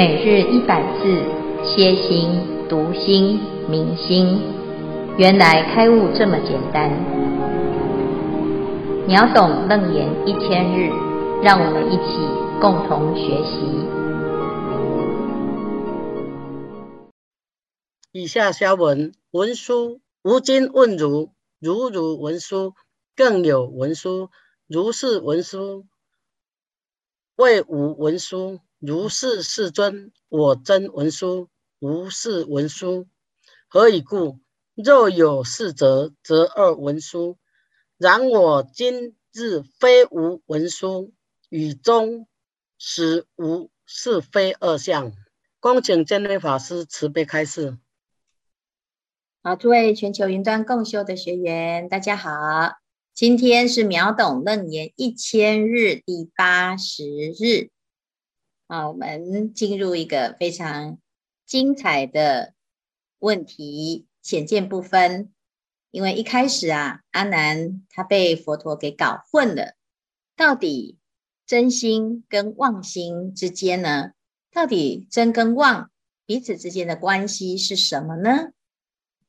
每日一百字，歇心、读心、明心，原来开悟这么简单。秒懂楞严一千日，让我们一起共同学习。以下消文：文殊，吾今问汝，如汝文殊，更有文殊，如是文殊，谓吾文殊。如是世尊，我真文殊，无是文殊。何以故？若有是者，则二文殊。然我今日非无文殊，与中实无是非二相。恭请见辉法师慈悲开示。好，诸位全球云端共修的学员，大家好。今天是秒懂楞严一千日第八十日。啊，我们进入一个非常精彩的问题浅见部分。因为一开始啊，阿难他被佛陀给搞混了，到底真心跟妄心之间呢？到底真跟妄彼此之间的关系是什么呢？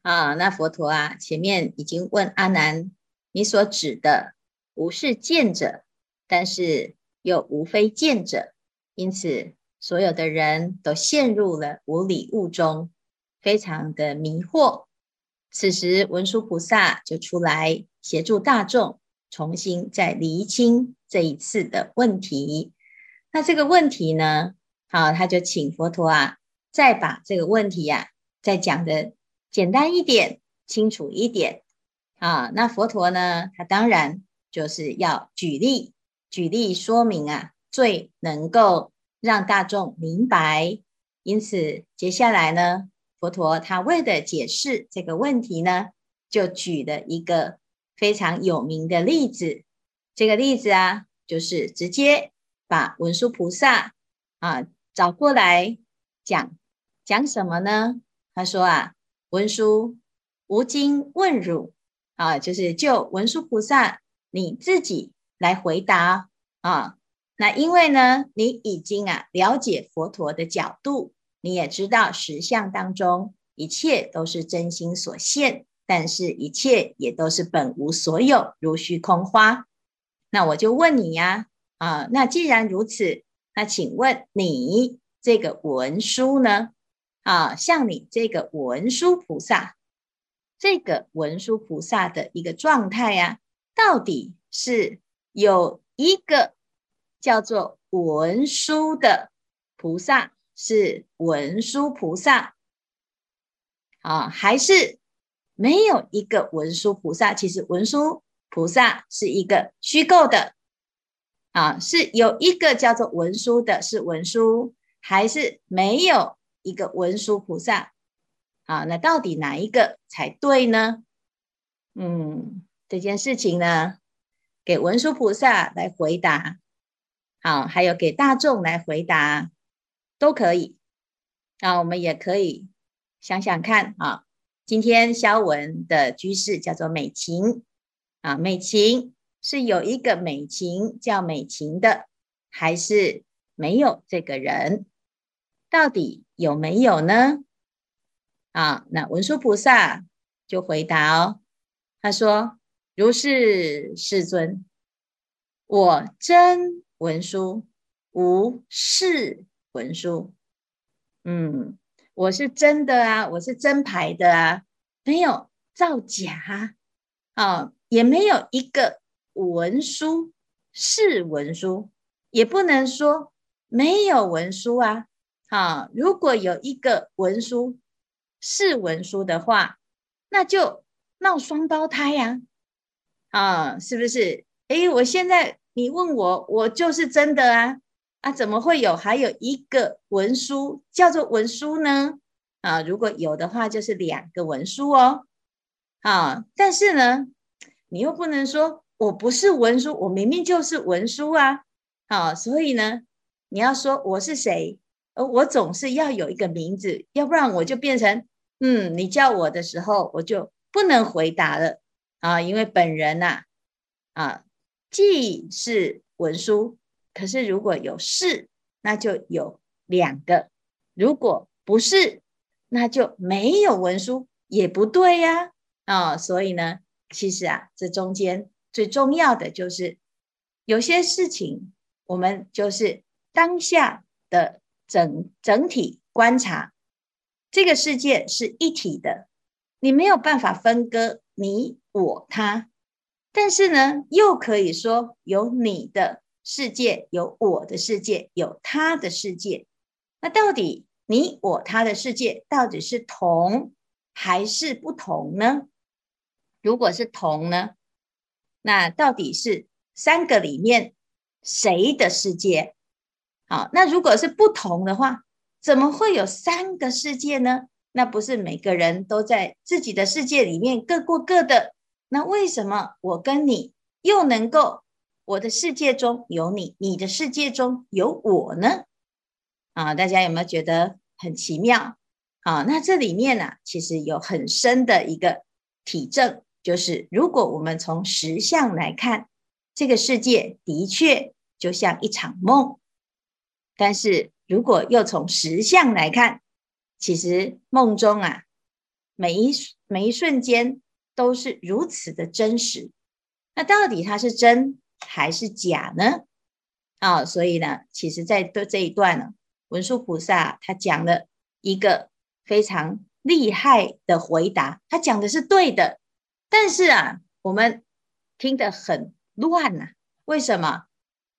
啊，那佛陀啊，前面已经问阿难，你所指的无是见者，但是又无非见者。因此，所有的人都陷入了无礼物中，非常的迷惑。此时，文殊菩萨就出来协助大众，重新再厘清这一次的问题。那这个问题呢，好，他就请佛陀啊，再把这个问题呀、啊，再讲得简单一点、清楚一点。啊，那佛陀呢，他当然就是要举例，举例说明啊。最能够让大众明白，因此接下来呢，佛陀他为了解释这个问题呢，就举了一个非常有名的例子。这个例子啊，就是直接把文殊菩萨啊找过来讲，讲什么呢？他说啊，文殊，无经问汝啊，就是就文殊菩萨你自己来回答啊。那因为呢，你已经啊了解佛陀的角度，你也知道实相当中一切都是真心所现，但是一切也都是本无所有，如虚空花。那我就问你呀，啊，那既然如此，那请问你这个文殊呢？啊，像你这个文殊菩萨，这个文殊菩萨的一个状态呀，到底是有一个。叫做文殊的菩萨是文殊菩萨啊，还是没有一个文殊菩萨？其实文殊菩萨是一个虚构的啊，是有一个叫做文殊的，是文殊，还是没有一个文殊菩萨？啊，那到底哪一个才对呢？嗯，这件事情呢，给文殊菩萨来回答。好，还有给大众来回答都可以。那我们也可以想想看啊，今天肖文的居士叫做美琴啊，美琴是有一个美琴叫美琴的，还是没有这个人？到底有没有呢？啊，那文殊菩萨就回答哦，他说：“如是世尊，我真。”文殊，无是文殊。嗯，我是真的啊，我是真牌的啊，没有造假啊，也没有一个文殊是文殊，也不能说没有文殊啊。啊，如果有一个文殊是文殊的话，那就闹双胞胎呀。啊，是不是？诶，我现在。你问我，我就是真的啊啊！怎么会有还有一个文书叫做文书呢？啊，如果有的话，就是两个文书哦。啊，但是呢，你又不能说我不是文书，我明明就是文书啊。啊，所以呢，你要说我是谁？呃，我总是要有一个名字，要不然我就变成嗯，你叫我的时候，我就不能回答了啊，因为本人呐，啊。既是文殊，可是如果有是，那就有两个如果不是，那就没有文殊也不对呀。啊、所以呢，其实啊，这中间最重要的就是有些事情，我们就是当下的整整体观察，这个世界是一体的，你没有办法分割你我他，但是呢，又可以说有你的世界，有我的世界，有他的世界。那到底你我他的世界到底是同还是不同呢？如果是同呢，那到底是三个里面谁的世界？好，那如果是不同的话，怎么会有三个世界呢？那不是每个人都在自己的世界里面各过各的？那为什么我跟你又能够我的世界中有你，你的世界中有我呢？啊，大家有没有觉得很奇妙？啊，那这里面呢、啊，其实有很深的一个体证。就是，如果我们从实相来看，这个世界的确就像一场梦；但是如果又从实相来看，其实梦中啊，每一每一瞬间都是如此的真实。那到底它是真还是假呢？啊，所以呢，其实在这这一段呢，文殊菩萨他讲了一个非常厉害的回答，他讲的是对的。但是啊，我们听得很乱呐、为什么？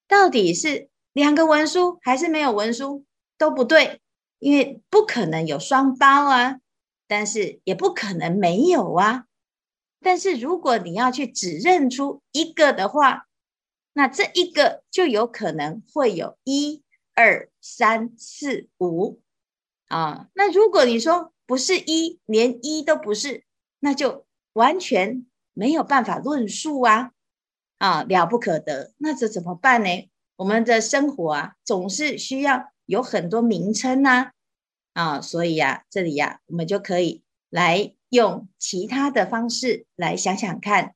到底是两个文殊还是没有文殊都不对，因为不可能有双胞啊，但是也不可能没有啊。但是如果你要去只认出一个的话，那这一个就有可能会有一二三四五啊。那如果你说不是一，连一都不是，那就。完全没有办法论述啊，啊，了不可得。那这怎么办呢？我们的生活啊，总是需要有很多名称呐，啊，所以呀，这里呀，我们就可以来用其他的方式来想想看。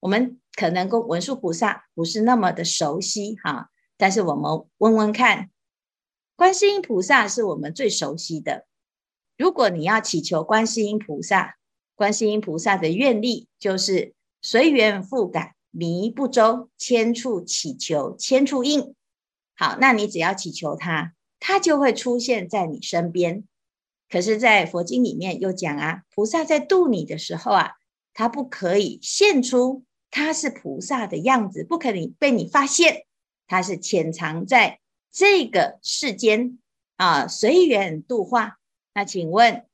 我们可能跟文殊菩萨不是那么的熟悉哈，但是我们问问看，观世音菩萨是我们最熟悉的。如果你要祈求观世音菩萨，观世音菩萨的愿力就是随缘复感，迷不周，千处祈求，千处应。好，那你只要祈求他，他就会出现在你身边。可是，在佛经里面又讲啊，菩萨在度你的时候啊，他不可以现出他是菩萨的样子，不可以被你发现，他是潜藏在这个世间啊，随缘度化。那请问，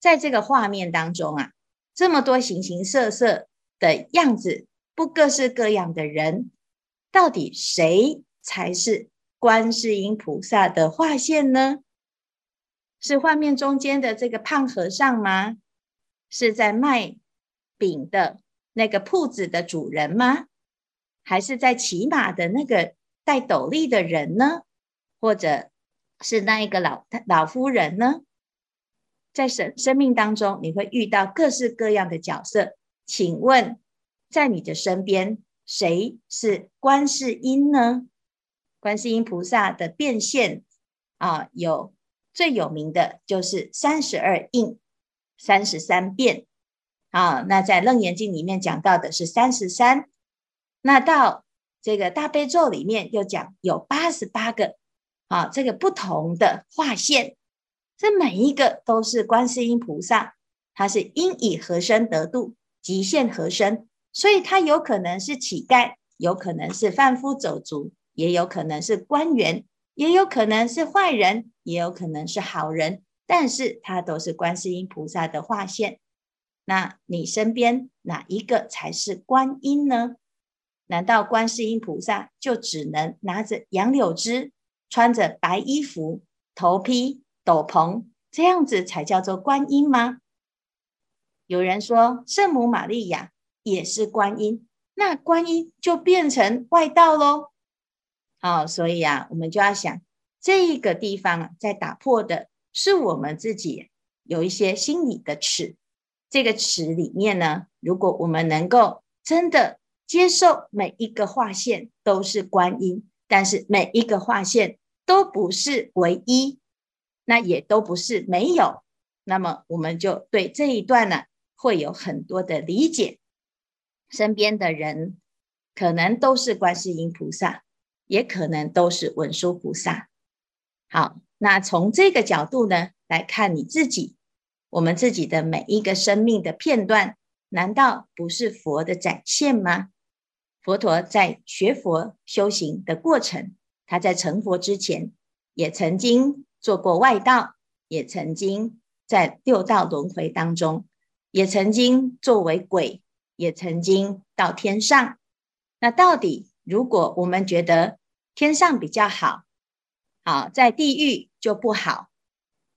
在这个画面当中啊？这么多形形色色的样子，不各式各样的人，到底谁才是观世音菩萨的化现呢？是画面中间的这个胖和尚吗？是在卖饼的那个铺子的主人吗？还是在骑马的那个戴斗笠的人呢？或者是那一个老老夫人呢？在生生命当中，你会遇到各式各样的角色。请问，在你的身边，谁是观世音呢？观世音菩萨的变现啊，有最有名的就是三十二应、三十三变啊。那在楞严经里面讲到的是三十三，那到这个大悲咒里面又讲有八十八个啊，这个不同的划线。这每一个都是观世音菩萨，他是应以何身得度，即现何身，所以他有可能是乞丐，有可能是贩夫走卒，也有可能是官员，也有可能是坏人，也有可能是好人，但是他都是观世音菩萨的化现。那你身边哪一个才是观音呢？难道观世音菩萨就只能拿着杨柳枝，穿着白衣服，头披？斗篷这样子才叫做观音吗？有人说圣母玛利亚也是观音，那观音就变成外道喽。好，所以啊，我们就要想这一个地方啊，在打破的是我们自己有一些心理的尺。这个尺里面呢，如果我们能够真的接受每一个划线都是观音，但是每一个划线都不是唯一。那也都不是没有。那么我们就对这一段呢，会有很多的理解。身边的人可能都是观世音菩萨，也可能都是文殊菩萨。好，那从这个角度呢，来看你自己，我们自己的每一个生命的片段，难道不是佛的展现吗？佛陀在学佛修行的过程，他在成佛之前，也曾经做过外道，也曾经。在六道轮回当中，也曾经作为鬼，也曾经到天上。那到底，如果我们觉得天上比较好，好，在地狱就不好，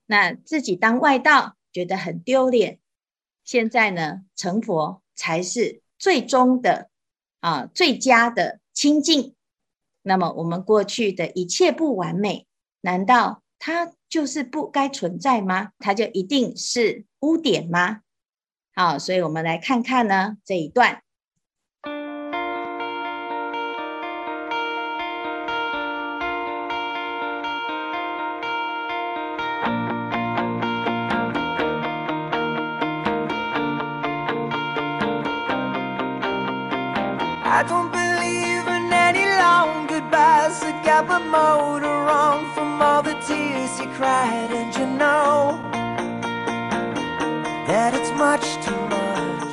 那自己当外道觉得很丢脸。现在呢，成佛才是最终的啊，最佳的清净。那么我们过去的一切不完美，难道它？就是不该存在吗？它就一定是污点吗？好，所以我们来看看呢这一段。kept my motor on from all the tears you cried, and you know that it's much too much.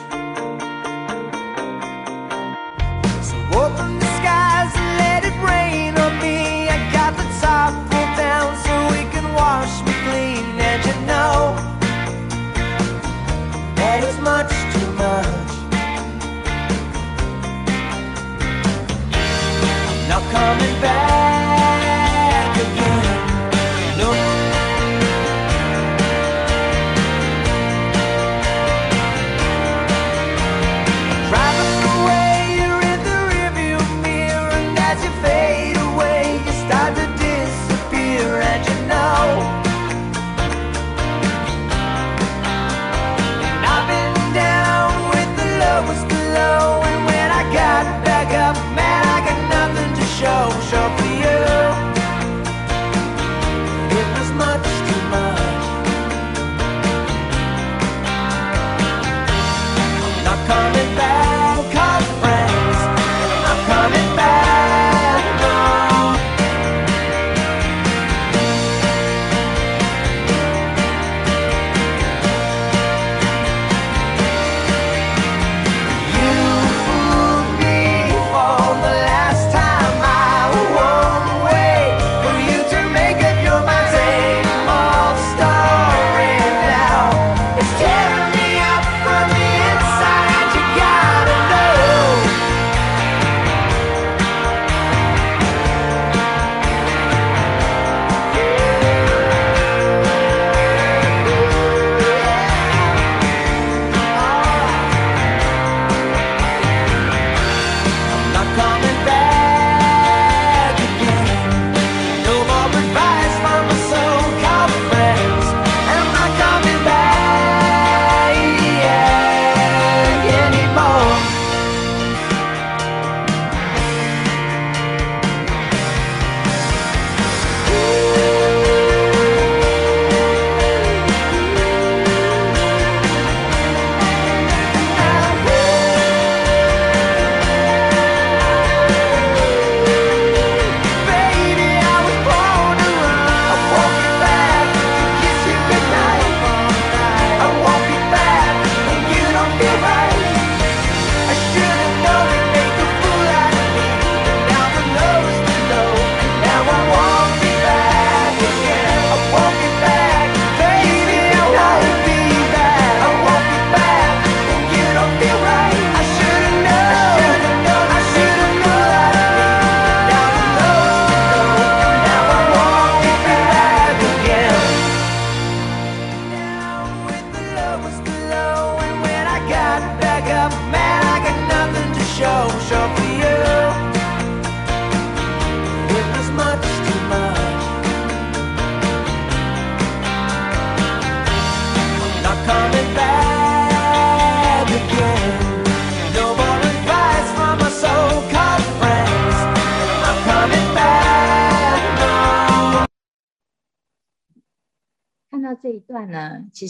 So open the skies and let it rain on me. I got the top pulled down so we can wash me clean, and you know that it's much too much. coming back.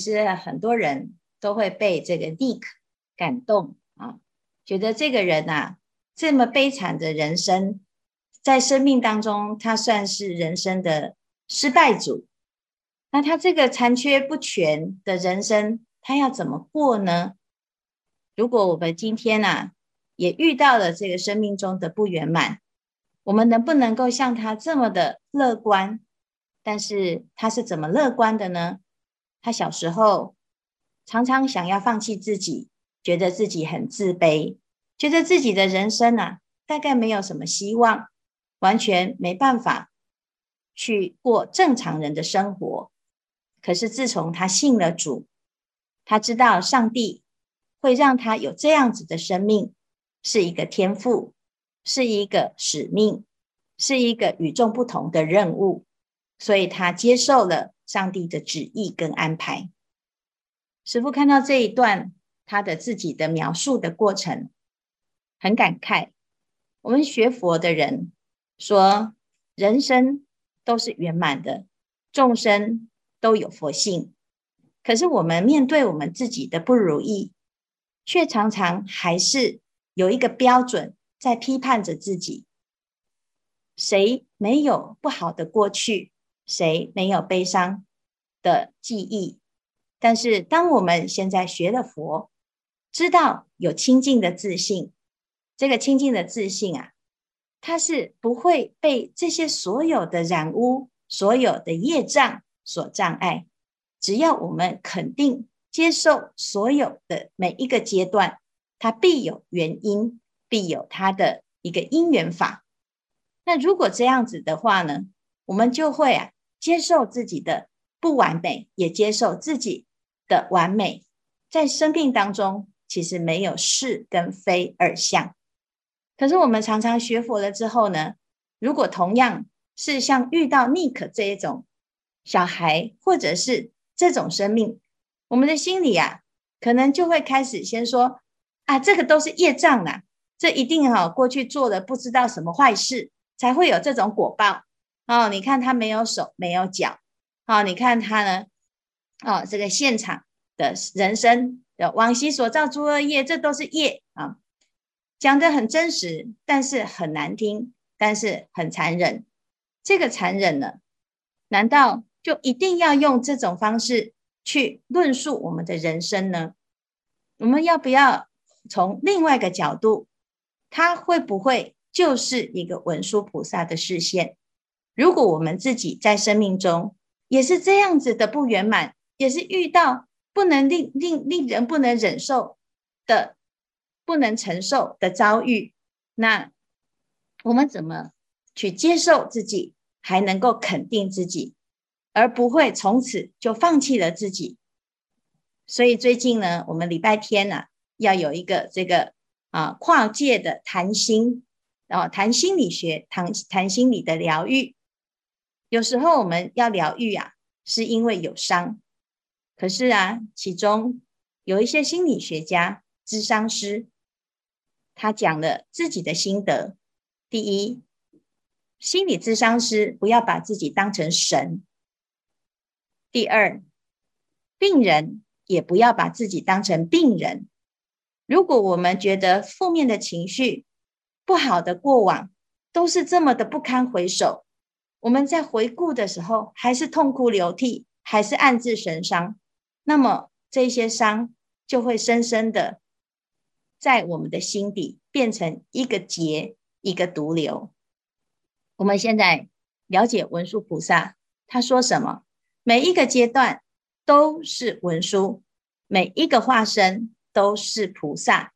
实很多人都会被这个 Nick 感动啊，觉得这个人啊，这么悲惨的人生，在生命当中，他算是人生的失败组。那他这个残缺不全的人生，他要怎么过呢？如果我们今天啊，也遇到了这个生命中的不圆满，我们能不能够像他这么的乐观？但是他是怎么乐观的呢？他小时候常常想要放弃自己，觉得自己很自卑，觉得自己的人生啊，大概没有什么希望，完全没办法去过正常人的生活。可是自从他信了主，他知道上帝会让他有这样子的生命，是一个天赋，是一个使命，是一个与众不同的任务。所以他接受了上帝的旨意跟安排。师父看到这一段，他的自己的描述的过程，很感慨。我们学佛的人说，人生都是圆满的，众生都有佛性。可是我们面对我们自己的不如意，却常常还是有一个标准在批判着自己。谁没有不好的过去？谁没有悲伤的记忆？但是，当我们现在学了佛，知道有清净的自信，这个清净的自信啊，它是不会被这些所有的染污、所有的业障所障碍。只要我们肯定接受所有的每一个阶段，它必有原因，必有它的一个因缘法。那如果这样子的话呢？我们就会啊，接受自己的不完美，也接受自己的完美。在生命当中，其实没有是跟非二相。可是我们常常学佛了之后呢，如果同样是像遇到 Nick 这一种小孩，或者是这种生命，我们的心里啊，可能就会开始先说啊，这个都是业障啊，这一定哈过去做了不知道什么坏事，才会有这种果报。哦，你看他没有手，没有脚。哦，你看他呢？哦，这个现场的人生的往昔所造诸恶业，这都是业啊。讲得很真实，但是很难听，但是很残忍。这个残忍呢，难道就一定要用这种方式去论述我们的人生呢？我们要不要从另外一个角度？他会不会就是一个文殊菩萨的视线？如果我们自己在生命中也是这样子的不圆满，也是遇到不能令令令人不能忍受的、不能承受的遭遇，那我们怎么去接受自己，还能够肯定自己，而不会从此就放弃了自己？所以最近呢，我们礼拜天呢、啊，要有一个这个啊跨界的谈心，然后谈心理学，谈谈心理的疗愈。有时候我们要疗愈啊，是因为有伤。可是啊，其中有一些心理学家、咨商师，他讲了自己的心得。第一，心理咨商师不要把自己当成神；第二，病人也不要把自己当成病人。如果我们觉得负面的情绪、不好的过往都是这么的不堪回首。我们在回顾的时候，还是痛哭流涕，还是暗自神伤，那么这些伤就会深深的在我们的心底变成一个结，一个毒瘤。我们现在了解文殊菩萨，他说什么？每一个阶段都是文殊，每一个化身都是菩萨。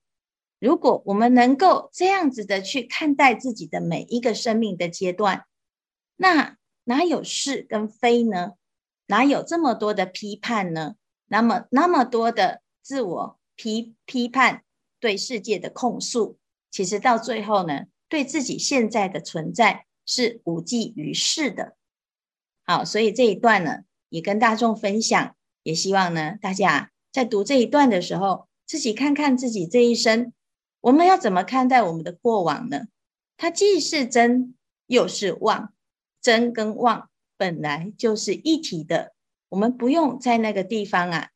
如果我们能够这样子的去看待自己的每一个生命的阶段，那哪有是跟非呢？哪有这么多的批判呢？那么那么多的自我批批判，对世界的控诉，其实到最后呢，对自己现在的存在是无济于事的。好，所以这一段呢，也跟大众分享，也希望呢，大家在读这一段的时候，自己看看自己这一生，我们要怎么看待我们的过往呢？它既是真，又是妄。真跟妄本来就是一体的，我们不用在那个地方啊，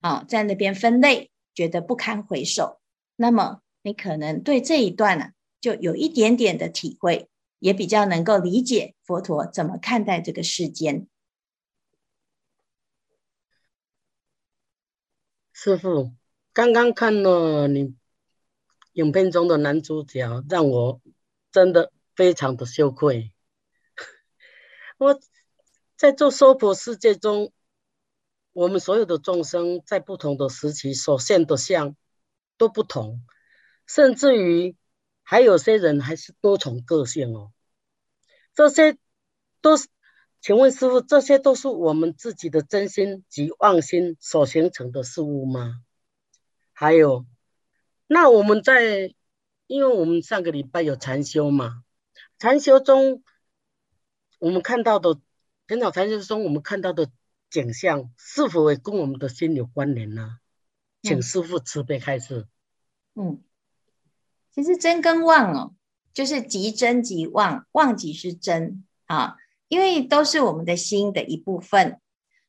啊，在那边分类，觉得不堪回首。那么你可能对这一段呢、啊，就有一点点的体会，也比较能够理解佛陀怎么看待这个世间。师傅，刚刚看了你影片中的男主角，让我真的非常的羞愧。我在做娑婆世界中，我们所有的众生在不同的时期所现的相都不同，甚至于还有些人还是多重个性哦。这些都是。请问师父，这些都是我们自己的真心及妄心所形成的事物吗？还有，那我们在，因为我们上个礼拜有禅修嘛，禅修中我们看到的，平常禅修中我们看到的景象，是否也跟我们的心有关联呢？请师父慈悲开示。嗯，其实真跟妄哦，就是即真即妄，妄即是真啊。因为都是我们的心的一部分，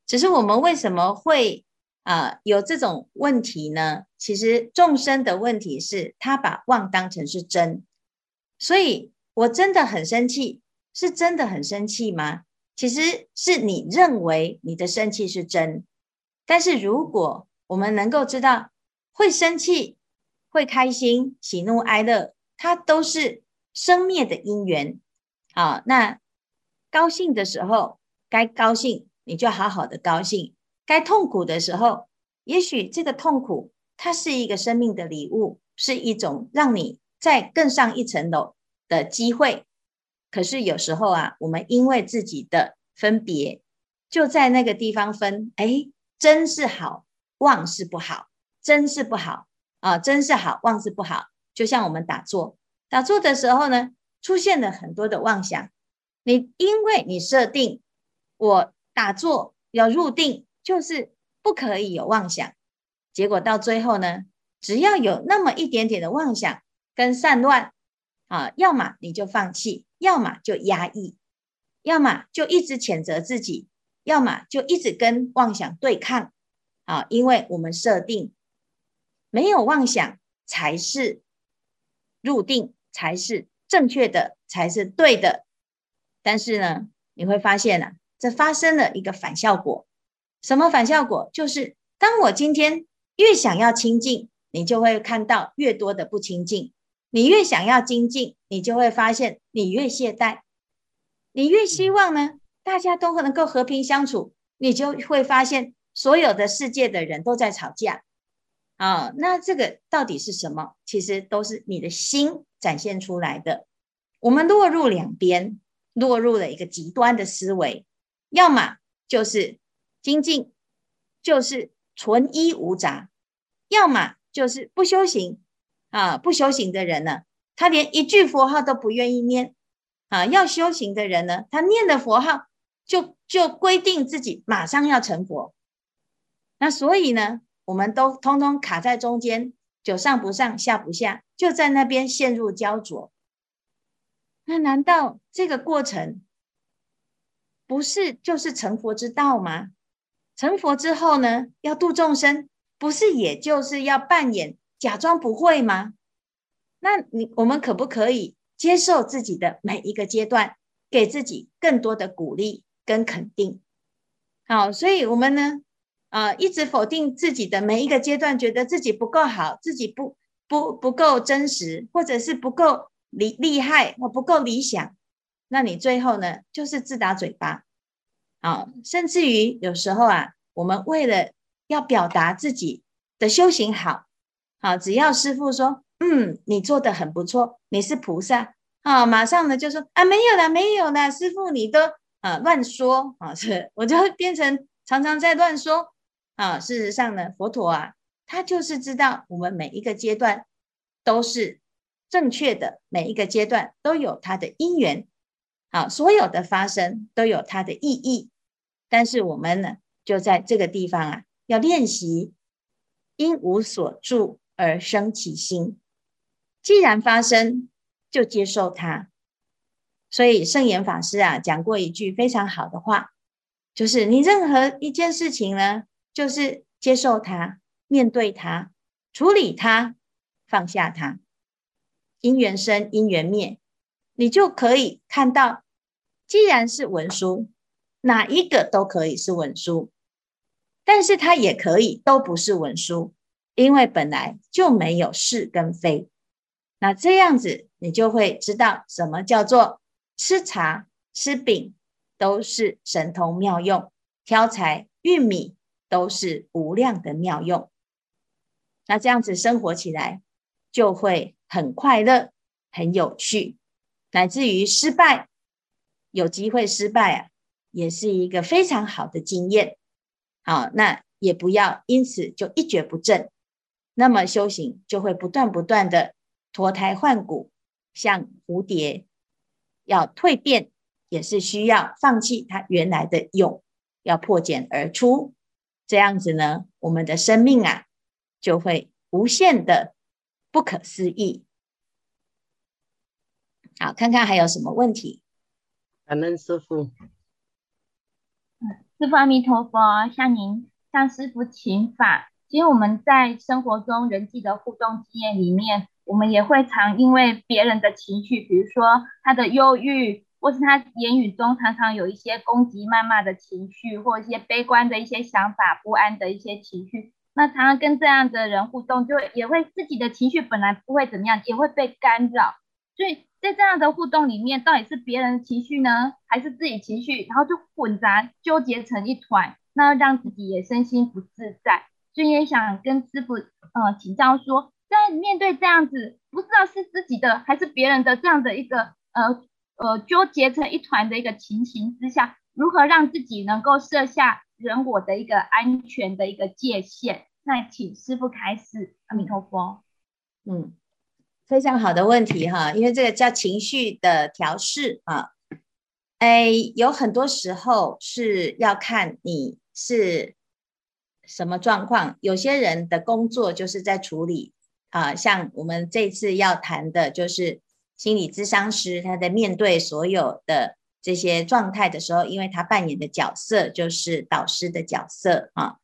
只是我们为什么会啊、呃、有这种问题呢？其实众生的问题是他把妄当成是真，所以我真的很生气，是真的很生气吗？其实是你认为你的生气是真，但是如果我们能够知道会生气、会开心、喜怒哀乐，它都是生灭的因缘，好，那。高兴的时候该高兴，你就好好的高兴；该痛苦的时候，也许这个痛苦它是一个生命的礼物，是一种让你再更上一层楼的机会。可是有时候啊，我们因为自己的分别，就在那个地方分，哎，真是好，妄是不好；真是不好啊，真是好，妄是不好。就像我们打坐，打坐的时候呢，出现了很多的妄想。你因为你设定我打坐要入定，就是不可以有妄想，结果到最后呢，只要有那么一点点的妄想跟散乱啊，要么你就放弃，要么就压抑，要么就一直谴责自己，要么就一直跟妄想对抗啊，因为我们设定没有妄想才是入定，才是正确的，才是对的。但是呢，你会发现啊，这发生了一个反效果。什么反效果？就是当我今天越想要清净，你就会看到越多的不清净；你越想要精进，你就会发现你越懈怠；你越希望呢，大家都能够和平相处，你就会发现所有的世界的人都在吵架。啊，那这个到底是什么？其实都是你的心展现出来的。我们落入两边。落入了一个极端的思维，要么就是精进，就是纯一无杂；要么就是不修行啊！不修行的人呢，他连一句佛号都不愿意念啊！要修行的人呢，他念的佛号就就规定自己马上要成佛。那所以呢，我们都通通卡在中间，就上不上下不下，就在那边陷入焦灼。那难道这个过程不是就是成佛之道吗？成佛之后呢，要度众生，不是也就是要扮演假装不会吗？那你我们可不可以接受自己的每一个阶段，给自己更多的鼓励跟肯定？好，所以我们呢，啊、呃，一直否定自己的每一个阶段，觉得自己不够好，自己不不不够真实，或者是不够。厉厉害，或不够理想，那你最后呢，就是自打嘴巴，啊，甚至于有时候啊，我们为了要表达自己的修行好，好，只要师父说，嗯，你做得很不错，你是菩萨，啊，马上呢就说啊，没有啦，没有啦，师父你都啊乱说啊，是，我就会变成常常在乱说，啊，事实上呢，佛陀啊，他就是知道我们每一个阶段都是。正确的每一个阶段都有它的因缘，好，所有的发生都有它的意义。但是我们呢，就在这个地方啊，要练习因无所住而生起心。既然发生，就接受它。所以圣严法师啊讲过一句非常好的话，就是你任何一件事情呢，就是接受它，面对它，处理它，放下它。因缘生，因缘灭，你就可以看到，既然是文书，哪一个都可以是文书，但是它也可以都不是文书，因为本来就没有是跟非。那这样子，你就会知道什么叫做吃茶、吃饼都是神通妙用，挑柴、运米都是无量的妙用。那这样子生活起来，就会。很快乐，很有趣，乃至于失败，有机会失败啊，也是一个非常好的经验。好，那也不要因此就一蹶不振。那么修行就会不断不断的脱胎换骨，像蝴蝶要蜕变，也是需要放弃它原来的蛹，要破茧而出。这样子呢，我们的生命啊，就会无限的。不可思议。好，看看还有什么问题？感恩师父。师父阿弥陀佛，向您向师傅请法。其实我们在生活中人际的互动经验里面，我们也会常因为别人的情绪，比如说他的忧郁，或是他言语中常常有一些攻击、谩骂的情绪，或一些悲观的一些想法、不安的一些情绪。那常常跟这样的人互动，就也会自己的情绪本来不会怎么样，也会被干扰。所以在这样的互动里面，到底是别人的情绪呢，还是自己情绪？然后就混杂纠结成一团，那让自己也身心不自在。所以也想跟师父呃请教说，在面对这样子不知道是自己的还是别人的这样的一个呃呃纠结成一团的一个情形之下，如何让自己能够设下人我的一个安全的一个界限，那请师父开示。阿弥陀佛。嗯，非常好的问题哈，因为这个叫情绪的调试啊，哎，有很多时候是要看你是什么状况。有些人的工作就是在处理啊，像我们这次要谈的就是心理咨商师，他在面对所有的。这些状态的时候，因为他扮演的角色就是导师的角色啊，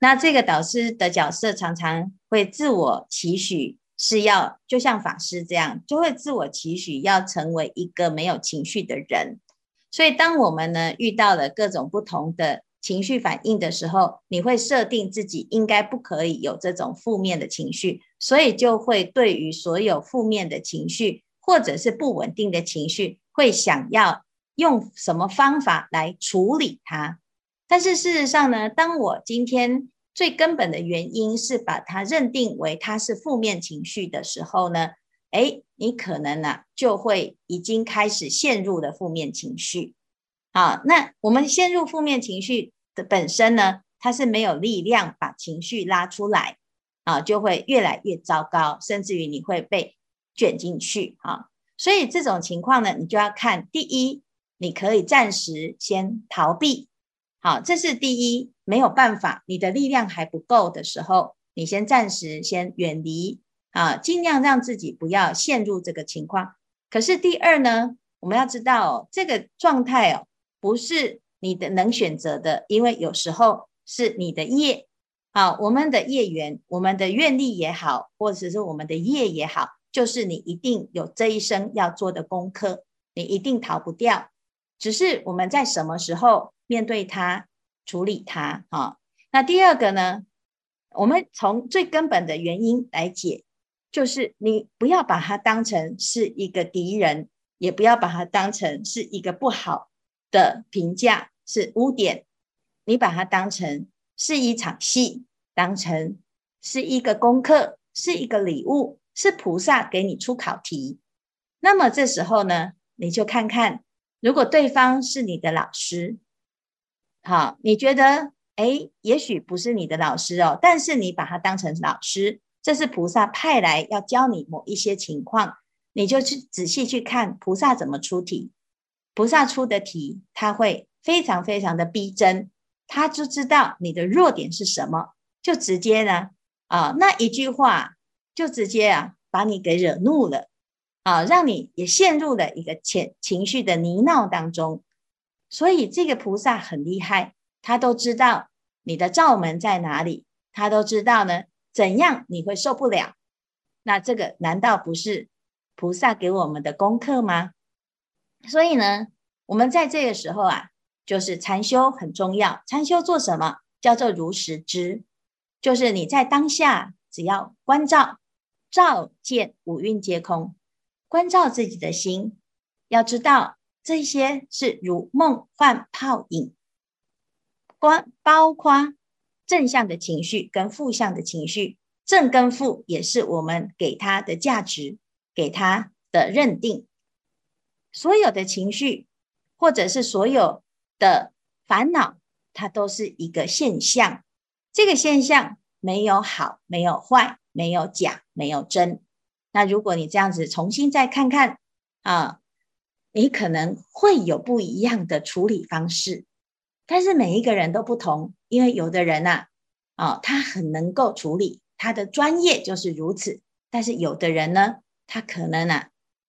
那这个导师的角色常常会自我期许是要，就像法师这样，就会自我期许要成为一个没有情绪的人。所以，当我们呢遇到了各种不同的情绪反应的时候，你会设定自己应该不可以有这种负面的情绪，所以就会对于所有负面的情绪或者是不稳定的情绪，会想要。用什么方法来处理它？但是事实上呢，当我今天最根本的原因是把它认定为它是负面情绪的时候呢，诶，你可能呢、就会已经开始陷入了负面情绪。好，那我们陷入负面情绪的本身呢，它是没有力量把情绪拉出来，啊，就会越来越糟糕，甚至于你会被卷进去。啊，所以这种情况呢，你就要看第一。你可以暂时先逃避，好，这是第一，没有办法，你的力量还不够的时候，你先暂时先远离啊，尽量让自己不要陷入这个情况。可是第二呢，我们要知道哦，这个状态哦，不是你的能选择的，因为有时候是你的业，好，我们的业缘，我们的愿力也好，或者是我们的业也好，就是你一定有这一生要做的功课，你一定逃不掉。只是我们在什么时候面对它、处理它啊？那第二个呢？我们从最根本的原因来解，就是你不要把它当成是一个敌人，也不要把它当成是一个不好的评价，是污点。你把它当成是一场戏，当成是一个功课，是一个礼物，是菩萨给你出考题。那么这时候呢，你就看看。如果对方是你的老师，好，你觉得，诶，也许不是你的老师哦，但是你把他当成老师，这是菩萨派来要教你某一些情况，你就去仔细去看菩萨怎么出题。菩萨出的题，他会非常非常的逼真，他就知道你的弱点是什么，就直接呢，啊，那一句话就直接啊，把你给惹怒了。啊，让你也陷入了一个情情绪的泥淖当中。所以这个菩萨很厉害，他都知道你的罩门在哪里，他都知道呢，怎样你会受不了。那这个难道不是菩萨给我们的功课吗？所以呢，我们在这个时候啊，就是禅修很重要。禅修做什么？叫做如实知，就是你在当下只要观照，照见五蕴皆空，观照自己的心，要知道这些是如梦幻泡影，观包括正向的情绪跟负向的情绪。正跟负也是我们给他的价值，给他的认定。所有的情绪，或者是所有的烦恼，它都是一个现象。这个现象没有好，没有坏，没有假，没有真。那如果你这样子重新再看看啊，你可能会有不一样的处理方式。但是每一个人都不同，因为有的人呐，啊，他很能够处理。他的专业就是如此，但是有的人呢，他可能呢，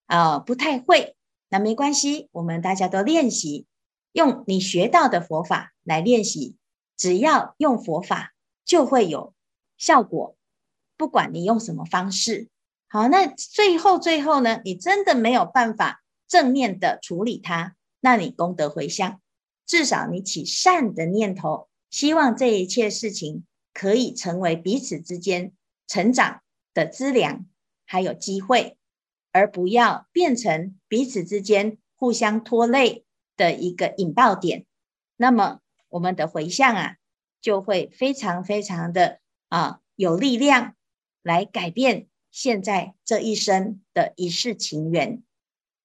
啊、不太会。那没关系，我们大家都练习，用你学到的佛法来练习，只要用佛法就会有效果，不管你用什么方式。好，那最后最后呢，你真的没有办法正面的处理它，那你功德回向，至少你起善的念头，希望这一切事情。可以成为彼此之间成长的资粮，还有机会，而不要变成彼此之间互相拖累的一个引爆点。那么我们的回向啊，就会非常非常的啊有力量来改变现在这一生的一世情缘。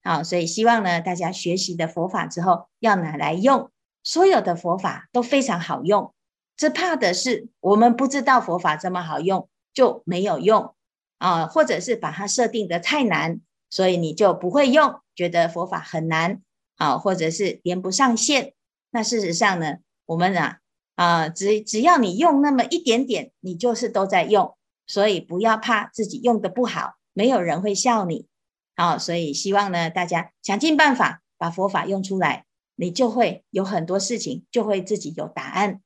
好，所以希望呢，大家学习的佛法之后要拿来用，所有的佛法都非常好用。只怕的是，我们不知道佛法这么好用，就没有用啊，或者是把它设定的太难，所以你就不会用，觉得佛法很难啊，或者是连不上线。那事实上呢，我们啊啊，只只要你用那么一点点，你就是都在用，所以不要怕自己用的不好，没有人会笑你。好，所以希望呢，大家想尽办法把佛法用出来，你就会有很多事情就会自己有答案。